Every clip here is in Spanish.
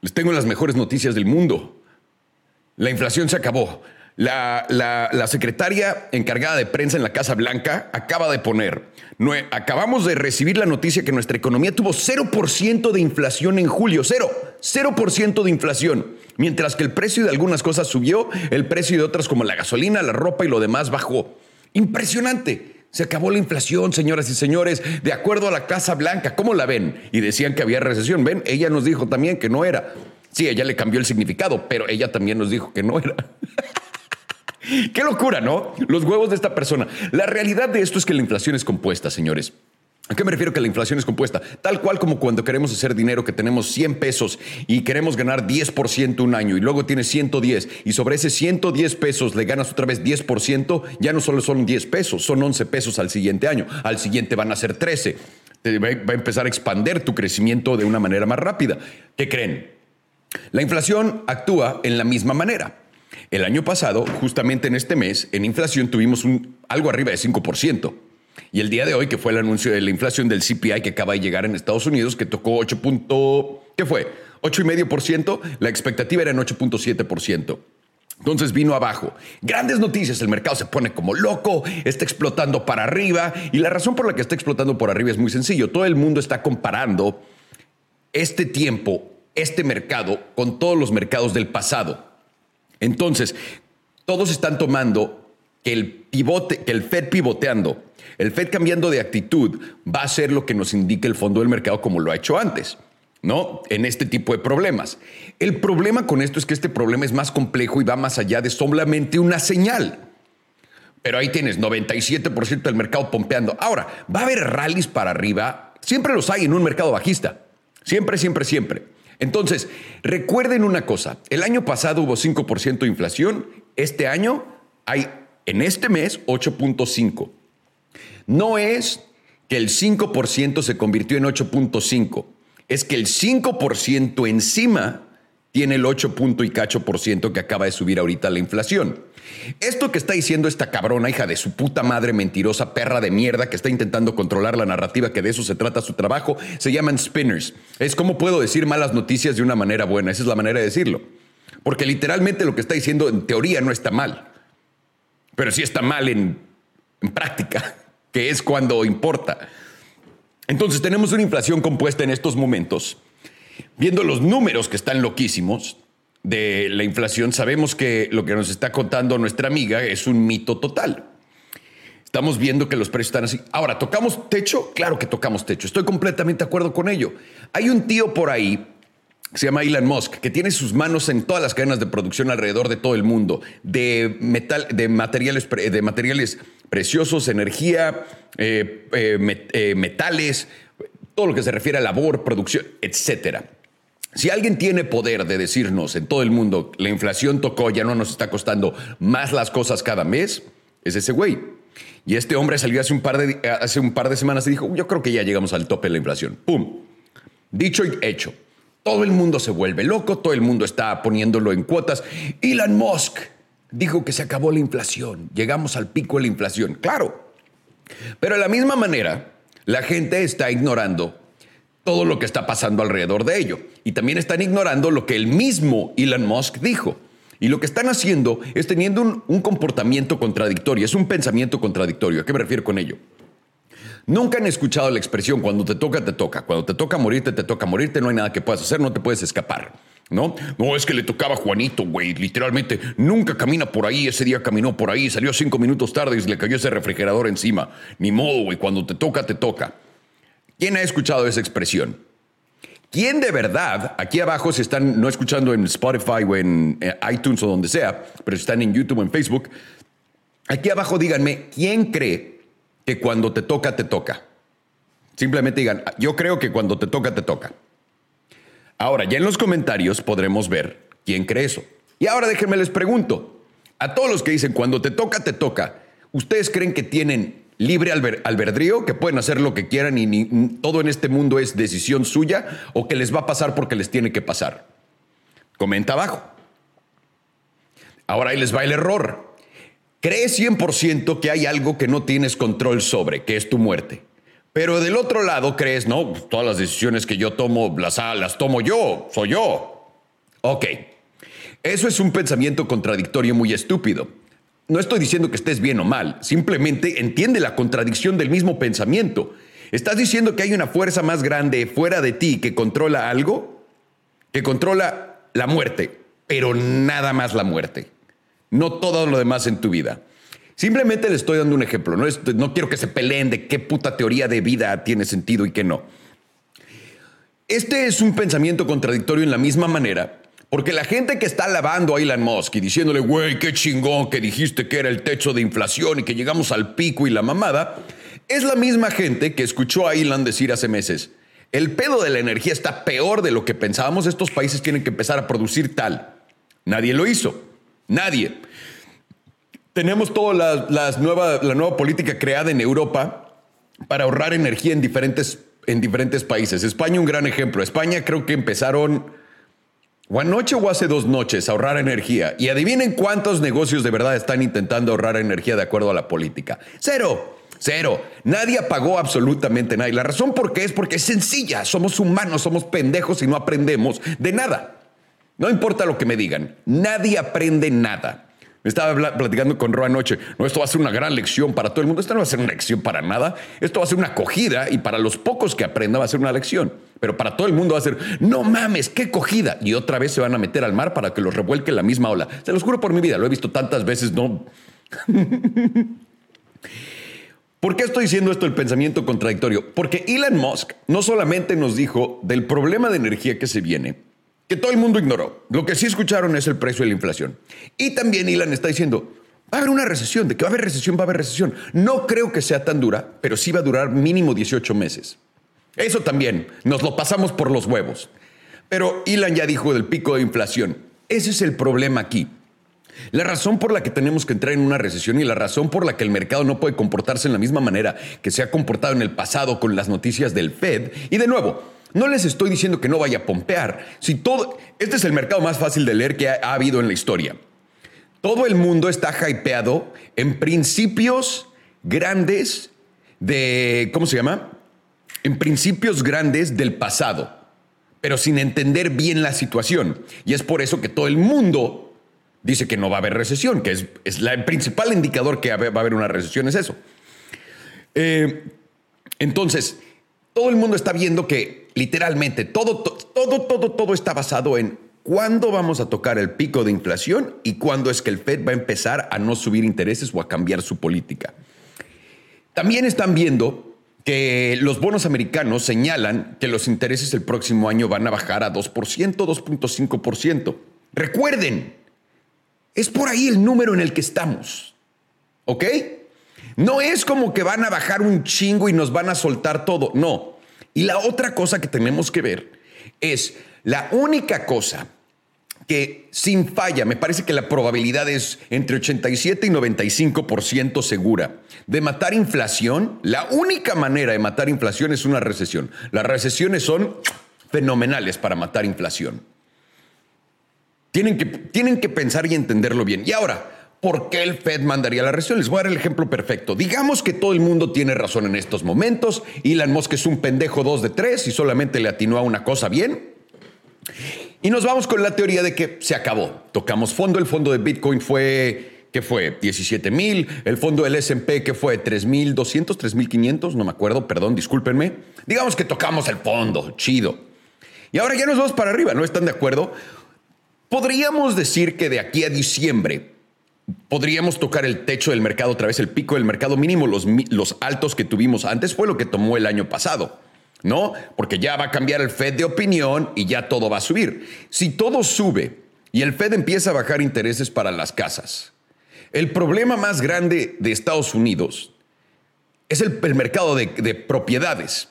Les tengo las mejores noticias del mundo. La inflación se acabó. La, secretaria encargada de prensa en la Casa Blanca acaba de poner, acabamos de recibir la noticia que nuestra economía tuvo 0% de inflación en julio, cero, 0% de inflación. Mientras que el precio de algunas cosas subió, el precio de otras como la gasolina, la ropa y lo demás bajó. Impresionante. Se acabó la inflación, señoras y señores, de acuerdo a la Casa Blanca. ¿Cómo la ven? Y decían que había recesión. Ven, ella nos dijo también que no era. Sí, ella le cambió el significado, pero ella también nos dijo que no era. Qué locura, ¿no? Los huevos de esta persona. La realidad de esto es que la inflación es compuesta, señores. ¿A qué me refiero que la inflación es compuesta? Tal cual como cuando queremos hacer dinero, que tenemos 100 pesos y queremos ganar 10% un año y luego tienes 110 y sobre ese 110 pesos le ganas otra vez 10%, ya no solo son 10 pesos, son 11 pesos al siguiente año. Al siguiente van a ser 13. Te va a empezar a expander tu crecimiento de una manera más rápida. ¿Qué creen? La inflación actúa en la misma manera. El año pasado, justamente en este mes, en inflación tuvimos algo arriba de 5%. Y el día de hoy, que fue el anuncio de la inflación del CPI que acaba de llegar en Estados Unidos, que tocó 8. ¿Qué fue? 8,5%. La expectativa era en 8.7%. Entonces vino abajo. Grandes noticias, el mercado se pone como loco, está explotando para arriba y la razón por la que está explotando por arriba es muy sencillo. Todo el mundo está comparando este tiempo, este mercado, con todos los mercados del pasado. Entonces, todos están tomando que el pivote, que el Fed pivoteando, el Fed cambiando de actitud va a ser lo que nos indique el fondo del mercado como lo ha hecho antes. ¿no? En este tipo de problemas. El problema con esto es que este problema es más complejo y va más allá de solamente una señal. Pero ahí tienes 97% del mercado pompeando. Ahora, ¿va a haber rallies para arriba? Siempre los hay en un mercado bajista. Siempre, siempre, siempre. Entonces, recuerden una cosa, el año pasado hubo 5% de inflación, este año hay en este mes 8.5. No es que el 5% se convirtió en 8.5, es que el 5% encima tiene el 8 y cacho por ciento que acaba de subir ahorita la inflación. Esto que está diciendo esta cabrona hija de su puta madre mentirosa perra de mierda que está intentando controlar la narrativa que de eso se trata su trabajo, se llaman spinners. Es como puedo decir malas noticias de una manera buena, esa es la manera de decirlo. Porque literalmente lo que está diciendo en teoría no está mal, pero sí está mal en, en práctica, que es cuando importa. Entonces tenemos una inflación compuesta en estos momentos. Viendo los números que están loquísimos, de la inflación, sabemos que lo que nos está contando nuestra amiga es un mito total. Estamos viendo que los precios están así. Ahora, ¿tocamos techo? Claro que tocamos techo. Estoy completamente de acuerdo con ello. Hay un tío por ahí se llama Elon Musk, que tiene sus manos en todas las cadenas de producción alrededor de todo el mundo, de, metal, de, materiales, de materiales preciosos, energía, eh, eh, eh, metales, todo lo que se refiere a labor, producción, etcétera. Si alguien tiene poder de decirnos en todo el mundo, la inflación tocó, ya no nos está costando más las cosas cada mes, es ese güey. Y este hombre salió hace un par de, hace un par de semanas y dijo, yo creo que ya llegamos al tope de la inflación. ¡Pum! Dicho y hecho. Todo el mundo se vuelve loco, todo el mundo está poniéndolo en cuotas. Elon Musk dijo que se acabó la inflación, llegamos al pico de la inflación. Claro. Pero de la misma manera, la gente está ignorando todo lo que está pasando alrededor de ello. Y también están ignorando lo que el mismo Elon Musk dijo. Y lo que están haciendo es teniendo un, comportamiento contradictorio, es un pensamiento contradictorio. ¿A qué me refiero con ello? Nunca han escuchado la expresión cuando te toca, te toca. Cuando te toca morirte, te toca morirte, no hay nada que puedas hacer, no te puedes escapar. ¿No? No, es que le tocaba a Juanito, güey. Literalmente, nunca camina por ahí. Ese día caminó por ahí, salió cinco minutos tarde y le cayó ese refrigerador encima. Ni modo, güey. Cuando te toca, te toca. ¿Quién ha escuchado esa expresión? ¿Quién de verdad, aquí abajo, si están no escuchando en Spotify o en eh, iTunes o donde sea, pero si están en YouTube o en Facebook, aquí abajo díganme, ¿quién cree que cuando te toca, te toca? Simplemente digan, yo creo que cuando te toca, te toca. Ahora, ya en los comentarios podremos ver quién cree eso. Y ahora déjenme les pregunto, a todos los que dicen, cuando te toca, te toca, ¿ustedes creen que tienen libre albedrío, que pueden hacer lo que quieran y todo en este mundo es decisión suya o que les va a pasar porque les tiene que pasar. Comenta abajo. Ahora ahí les va el error. Crees 100% que hay algo que no tienes control sobre, que es tu muerte. Pero del otro lado crees, no, todas las decisiones que yo tomo las, las tomo yo, soy yo. Ok, eso es un pensamiento contradictorio muy estúpido. No estoy diciendo que estés bien o mal, simplemente entiende la contradicción del mismo pensamiento. ¿Estás diciendo que hay una fuerza más grande fuera de ti que controla algo? Que controla la muerte, pero nada más la muerte. No todo lo demás en tu vida. Simplemente le estoy dando un ejemplo. No, no quiero que se peleen de qué puta teoría de vida tiene sentido y qué no. Este es un pensamiento contradictorio en la misma manera porque la gente que está alabando a Elon Musk y diciéndole, güey, qué chingón que dijiste que era el techo de inflación y que llegamos al pico y la mamada, es la misma gente que escuchó a Elon decir hace meses, el pedo de la energía está peor de lo que pensábamos, estos países tienen que empezar a producir tal. Nadie lo hizo, nadie. Tenemos toda la, nueva, la nueva política creada en Europa para ahorrar energía en diferentes, en diferentes países. España un gran ejemplo. España creo que empezaron o anoche o hace dos noches ahorrar energía. Y adivinen cuántos negocios de verdad están intentando ahorrar energía de acuerdo a la política. Cero. Cero. Nadie apagó absolutamente nada. Y la razón por qué es porque es sencilla. Somos humanos, somos pendejos y no aprendemos de nada. No importa lo que me digan. Nadie aprende nada. Estaba platicando con Ro anoche. No, esto va a ser una gran lección para todo el mundo. Esto no va a ser una lección para nada. Esto va a ser una acogida y para los pocos que aprendan va a ser una lección. Pero para todo el mundo va a ser, no mames, qué cogida. Y otra vez se van a meter al mar para que los revuelque la misma ola. Se los juro por mi vida, lo he visto tantas veces, no. ¿Por qué estoy diciendo esto el pensamiento contradictorio? Porque Elon Musk no solamente nos dijo del problema de energía que se viene, que todo el mundo ignoró. Lo que sí escucharon es el precio de la inflación. Y también Elon está diciendo, va a haber una recesión, de que va a haber recesión, va a haber recesión. No creo que sea tan dura, pero sí va a durar mínimo 18 meses. Eso también, nos lo pasamos por los huevos. Pero Elon ya dijo del pico de inflación. Ese es el problema aquí. La razón por la que tenemos que entrar en una recesión y la razón por la que el mercado no puede comportarse en la misma manera que se ha comportado en el pasado con las noticias del Fed. Y de nuevo, no les estoy diciendo que no vaya a pompear. Si todo, este es el mercado más fácil de leer que ha, ha habido en la historia. Todo el mundo está hypeado en principios grandes de, ¿cómo se llama? En principios grandes del pasado, pero sin entender bien la situación. Y es por eso que todo el mundo dice que no va a haber recesión, que es, es el principal indicador que va a haber una recesión, es eso. Eh, entonces, todo el mundo está viendo que literalmente todo, todo, todo, todo está basado en cuándo vamos a tocar el pico de inflación y cuándo es que el Fed va a empezar a no subir intereses o a cambiar su política. También están viendo que los bonos americanos señalan que los intereses el próximo año van a bajar a 2%, 2.5%. Recuerden, es por ahí el número en el que estamos. ¿Ok? No es como que van a bajar un chingo y nos van a soltar todo, no. Y la otra cosa que tenemos que ver es la única cosa que sin falla, me parece que la probabilidad es entre 87 y 95% segura de matar inflación. La única manera de matar inflación es una recesión. Las recesiones son fenomenales para matar inflación. Tienen que, tienen que pensar y entenderlo bien. Y ahora, ¿Por qué el Fed mandaría la recesión? Les voy a dar el ejemplo perfecto. Digamos que todo el mundo tiene razón en estos momentos. Elon Musk es un pendejo dos de tres y solamente le atinó a una cosa bien. Y nos vamos con la teoría de que se acabó. Tocamos fondo. El fondo de Bitcoin fue, ¿qué fue? 17 mil. El fondo del SP, que fue? 3.200, 3.500. No me acuerdo, perdón, discúlpenme. Digamos que tocamos el fondo. Chido. Y ahora ya nos vamos para arriba. ¿No están de acuerdo? Podríamos decir que de aquí a diciembre podríamos tocar el techo del mercado otra vez, el pico del mercado mínimo, los, altos que tuvimos antes fue lo que tomó el año pasado. ¿No? Porque ya va a cambiar el Fed de opinión y ya todo va a subir. Si todo sube y el Fed empieza a bajar intereses para las casas, el problema más grande de Estados Unidos es el, mercado de, de propiedades.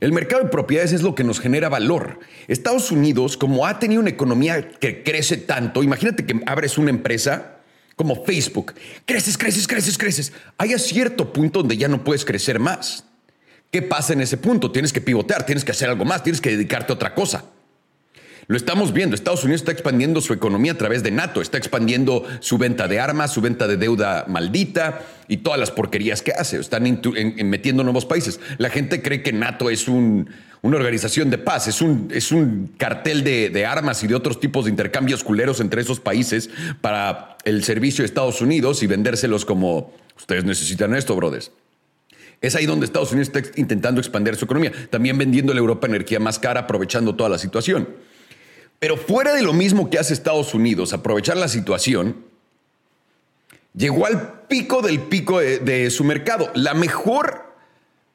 El mercado de propiedades es lo que nos genera valor. Estados Unidos, como ha tenido una economía que crece tanto, imagínate que abres una empresa como Facebook. Creces, creces, creces, creces. Hay a cierto punto donde ya no puedes crecer más. ¿Qué pasa en ese punto? Tienes que pivotear, tienes que hacer algo más, tienes que dedicarte a otra cosa. Lo estamos viendo. Estados Unidos está expandiendo su economía a través de NATO, está expandiendo su venta de armas, su venta de deuda maldita y todas las porquerías que hace. Están metiendo nuevos países. La gente cree que NATO es una organización de paz, es un, cartel de, armas y de otros tipos de intercambios culeros entre esos países para el servicio de Estados Unidos y vendérselos como ustedes necesitan esto, brothers. Es ahí donde Estados Unidos está intentando expandir su economía, también vendiendo a la Europa energía más cara, aprovechando toda la situación. Pero fuera de lo mismo que hace Estados Unidos, aprovechar la situación, llegó al pico del pico de, su mercado. La mejor,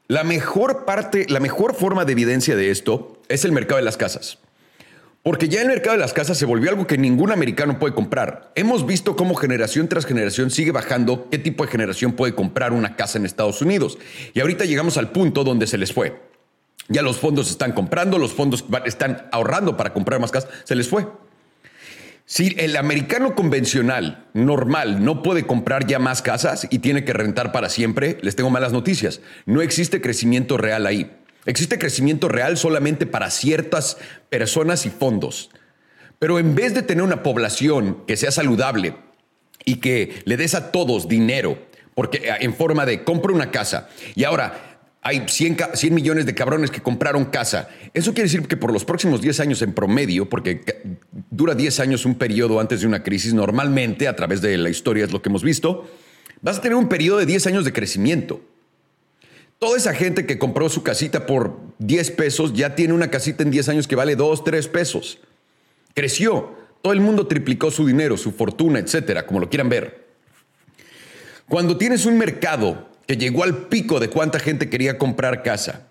la mejor parte, la mejor forma de evidencia de esto es el mercado de las casas. Porque ya el mercado de las casas se volvió algo que ningún americano puede comprar. Hemos visto cómo generación tras generación sigue bajando qué tipo de generación puede comprar una casa en Estados Unidos. Y ahorita llegamos al punto donde se les fue. Ya los fondos están comprando, los fondos están ahorrando para comprar más casas. Se les fue. Si el americano convencional, normal, no puede comprar ya más casas y tiene que rentar para siempre, les tengo malas noticias. No existe crecimiento real ahí. Existe crecimiento real solamente para ciertas personas y fondos. Pero en vez de tener una población que sea saludable y que le des a todos dinero, porque en forma de compra una casa y ahora hay 100, millones de cabrones que compraron casa. Eso quiere decir que por los próximos 10 años en promedio, porque dura 10 años un periodo antes de una crisis, normalmente a través de la historia es lo que hemos visto, vas a tener un periodo de 10 años de crecimiento. Toda esa gente que compró su casita por 10 pesos ya tiene una casita en 10 años que vale 2, 3 pesos. Creció. Todo el mundo triplicó su dinero, su fortuna, etcétera, como lo quieran ver. Cuando tienes un mercado que llegó al pico de cuánta gente quería comprar casa,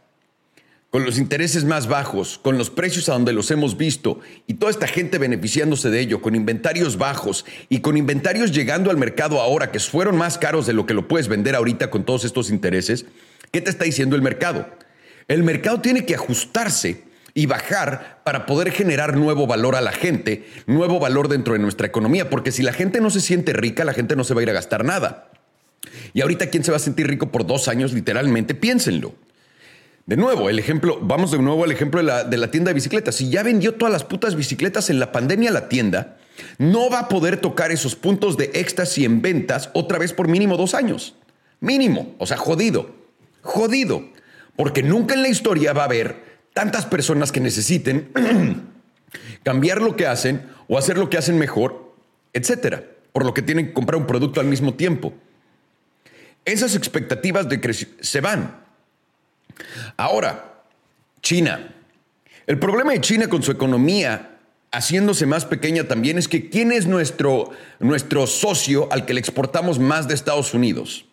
con los intereses más bajos, con los precios a donde los hemos visto y toda esta gente beneficiándose de ello, con inventarios bajos y con inventarios llegando al mercado ahora que fueron más caros de lo que lo puedes vender ahorita con todos estos intereses, ¿qué te está diciendo el mercado? El mercado tiene que ajustarse y bajar para poder generar nuevo valor a la gente, nuevo valor dentro de nuestra economía, porque si la gente no se siente rica, la gente no se va a ir a gastar nada. Y ahorita, ¿quién se va a sentir rico por dos años? Literalmente, piénsenlo. De nuevo, el ejemplo, vamos de nuevo al ejemplo de la, de la tienda de bicicletas. Si ya vendió todas las putas bicicletas en la pandemia la tienda, no va a poder tocar esos puntos de éxtasis en ventas otra vez por mínimo dos años. Mínimo. O sea, jodido. Jodido. Porque nunca en la historia va a haber tantas personas que necesiten cambiar lo que hacen o hacer lo que hacen mejor, etcétera. Por lo que tienen que comprar un producto al mismo tiempo esas expectativas de se van. Ahora, China. El problema de China con su economía haciéndose más pequeña también es que ¿quién es nuestro, nuestro socio al que le exportamos más de Estados Unidos?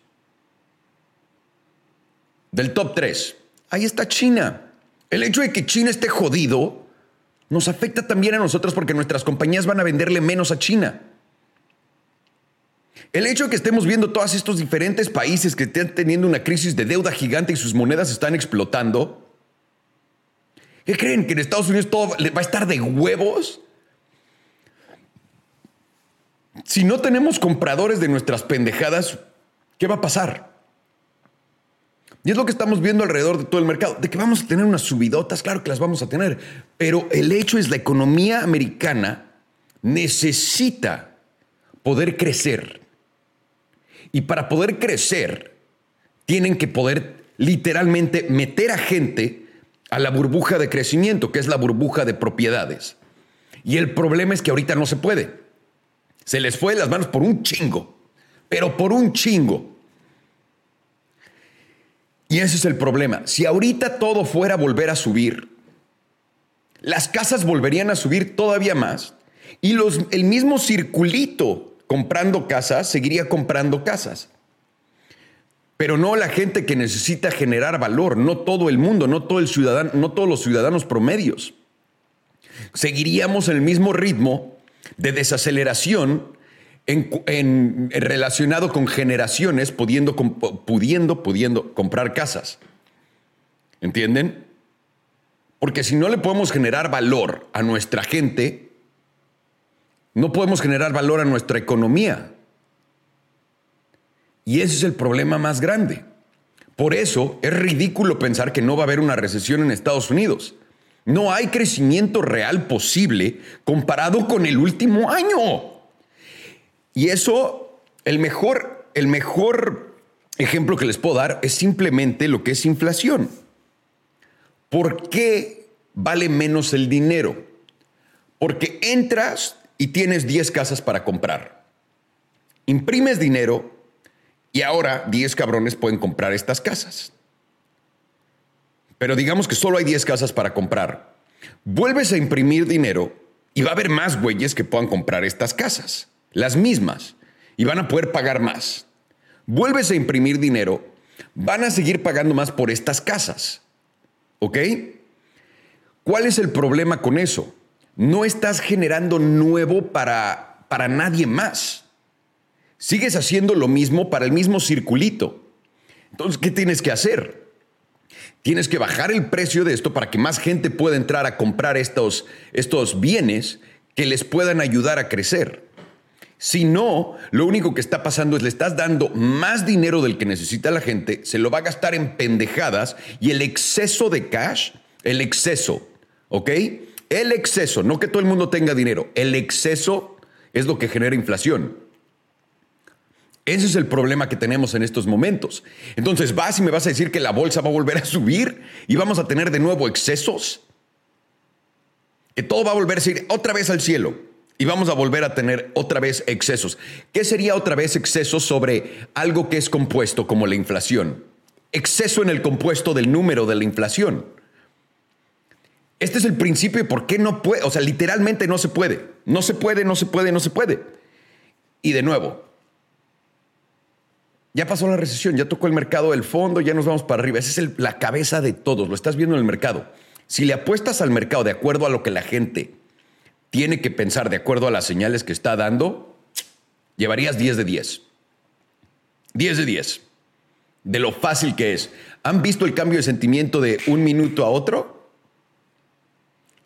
Del top 3. Ahí está China. El hecho de que China esté jodido nos afecta también a nosotros porque nuestras compañías van a venderle menos a China. El hecho de que estemos viendo todos estos diferentes países que están teniendo una crisis de deuda gigante y sus monedas están explotando, ¿qué creen? ¿Que en Estados Unidos todo va a estar de huevos? Si no tenemos compradores de nuestras pendejadas, ¿qué va a pasar? Y es lo que estamos viendo alrededor de todo el mercado. De que vamos a tener unas subidotas, claro que las vamos a tener. Pero el hecho es la economía americana necesita poder crecer. Y para poder crecer, tienen que poder literalmente meter a gente a la burbuja de crecimiento, que es la burbuja de propiedades. Y el problema es que ahorita no se puede. Se les fue de las manos por un chingo, pero por un chingo. Y ese es el problema. Si ahorita todo fuera a volver a subir, las casas volverían a subir todavía más y los, el mismo circulito comprando casas, seguiría comprando casas. Pero no la gente que necesita generar valor, no todo el mundo, no, todo el ciudadano, no todos los ciudadanos promedios. Seguiríamos el mismo ritmo de desaceleración en, relacionado con generaciones pudiendo, pudiendo, pudiendo comprar casas. ¿Entienden? Porque si no le podemos generar valor a nuestra gente, no podemos generar valor a nuestra economía. Y ese es el problema más grande. Por eso es ridículo pensar que no va a haber una recesión en Estados Unidos. No hay crecimiento real posible comparado con el último año. Y eso, el mejor, el mejor ejemplo que les puedo dar es simplemente lo que es inflación. ¿Por qué vale menos el dinero? Porque entras y tienes 10 casas para comprar. Imprimes dinero y ahora 10 cabrones pueden comprar estas casas. Pero digamos que solo hay 10 casas para comprar. Vuelves a imprimir dinero y va a haber más güeyes que puedan comprar estas casas, las mismas, y van a poder pagar más. Vuelves a imprimir dinero, van a seguir pagando más por estas casas. ¿Ok? ¿Cuál es el problema con eso? No estás generando nuevo para, para nadie más. Sigues haciendo lo mismo para el mismo circulito. Entonces, ¿qué tienes que hacer? Tienes que bajar el precio de esto para que más gente pueda entrar a comprar estos, estos bienes que les puedan ayudar a crecer. Si no, lo único que está pasando es le estás dando más dinero del que necesita la gente, se lo va a gastar en pendejadas y el exceso de cash, el exceso, ¿ok? El exceso, no que todo el mundo tenga dinero, el exceso es lo que genera inflación. Ese es el problema que tenemos en estos momentos. Entonces vas y me vas a decir que la bolsa va a volver a subir y vamos a tener de nuevo excesos. Que todo va a volver a ir otra vez al cielo y vamos a volver a tener otra vez excesos. ¿Qué sería otra vez exceso sobre algo que es compuesto como la inflación? Exceso en el compuesto del número de la inflación. Este es el principio de por qué no puede, o sea, literalmente no se puede. No se puede, no se puede, no se puede. Y de nuevo, ya pasó la recesión, ya tocó el mercado del fondo, ya nos vamos para arriba. Esa es la cabeza de todos, lo estás viendo en el mercado. Si le apuestas al mercado de acuerdo a lo que la gente tiene que pensar, de acuerdo a las señales que está dando, llevarías 10 de 10. 10 de 10. De lo fácil que es. ¿Han visto el cambio de sentimiento de un minuto a otro?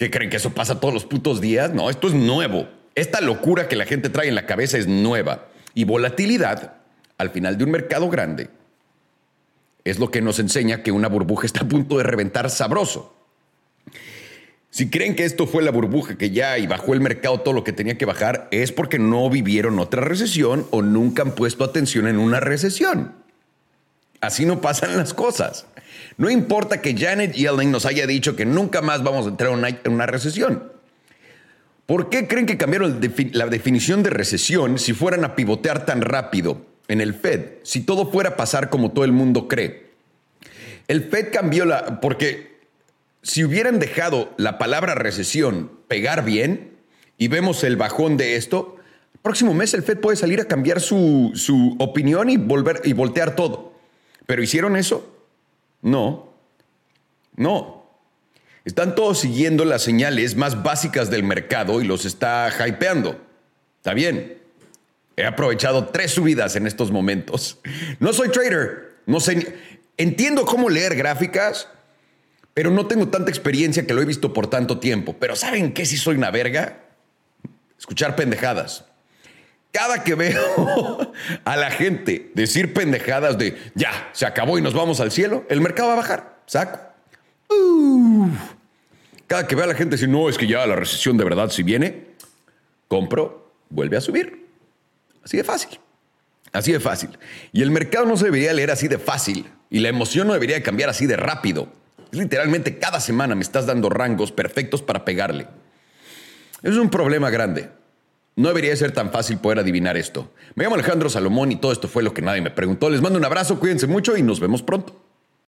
¿Qué creen que eso pasa todos los putos días? No, esto es nuevo. Esta locura que la gente trae en la cabeza es nueva. Y volatilidad al final de un mercado grande, es lo que nos enseña que una burbuja está a punto de reventar sabroso. Si creen que esto fue la burbuja que ya y bajó el mercado todo lo que tenía que bajar, es porque no vivieron otra recesión o nunca han puesto atención en una recesión. Así no pasan las cosas. No importa que Janet Yellen nos haya dicho que nunca más vamos a entrar en una recesión. ¿Por qué creen que cambiaron la definición de recesión si fueran a pivotear tan rápido en el Fed, si todo fuera a pasar como todo el mundo cree. El Fed cambió la... porque si hubieran dejado la palabra recesión pegar bien y vemos el bajón de esto, próximo mes el Fed puede salir a cambiar su, su opinión y, volver, y voltear todo. ¿Pero hicieron eso? No. No. Están todos siguiendo las señales más básicas del mercado y los está hypeando. Está bien. He aprovechado tres subidas en estos momentos. No soy trader, no sé, entiendo cómo leer gráficas, pero no tengo tanta experiencia que lo he visto por tanto tiempo. Pero ¿saben qué si soy una verga? Escuchar pendejadas. Cada que veo a la gente decir pendejadas de ya, se acabó y nos vamos al cielo, el mercado va a bajar. Saco. Cada que veo a la gente decir, no, es que ya la recesión de verdad si viene, compro, vuelve a subir. Así de fácil. Así de fácil. Y el mercado no se debería leer así de fácil. Y la emoción no debería cambiar así de rápido. Literalmente cada semana me estás dando rangos perfectos para pegarle. Es un problema grande. No debería ser tan fácil poder adivinar esto. Me llamo Alejandro Salomón y todo esto fue lo que nadie me preguntó. Les mando un abrazo, cuídense mucho y nos vemos pronto.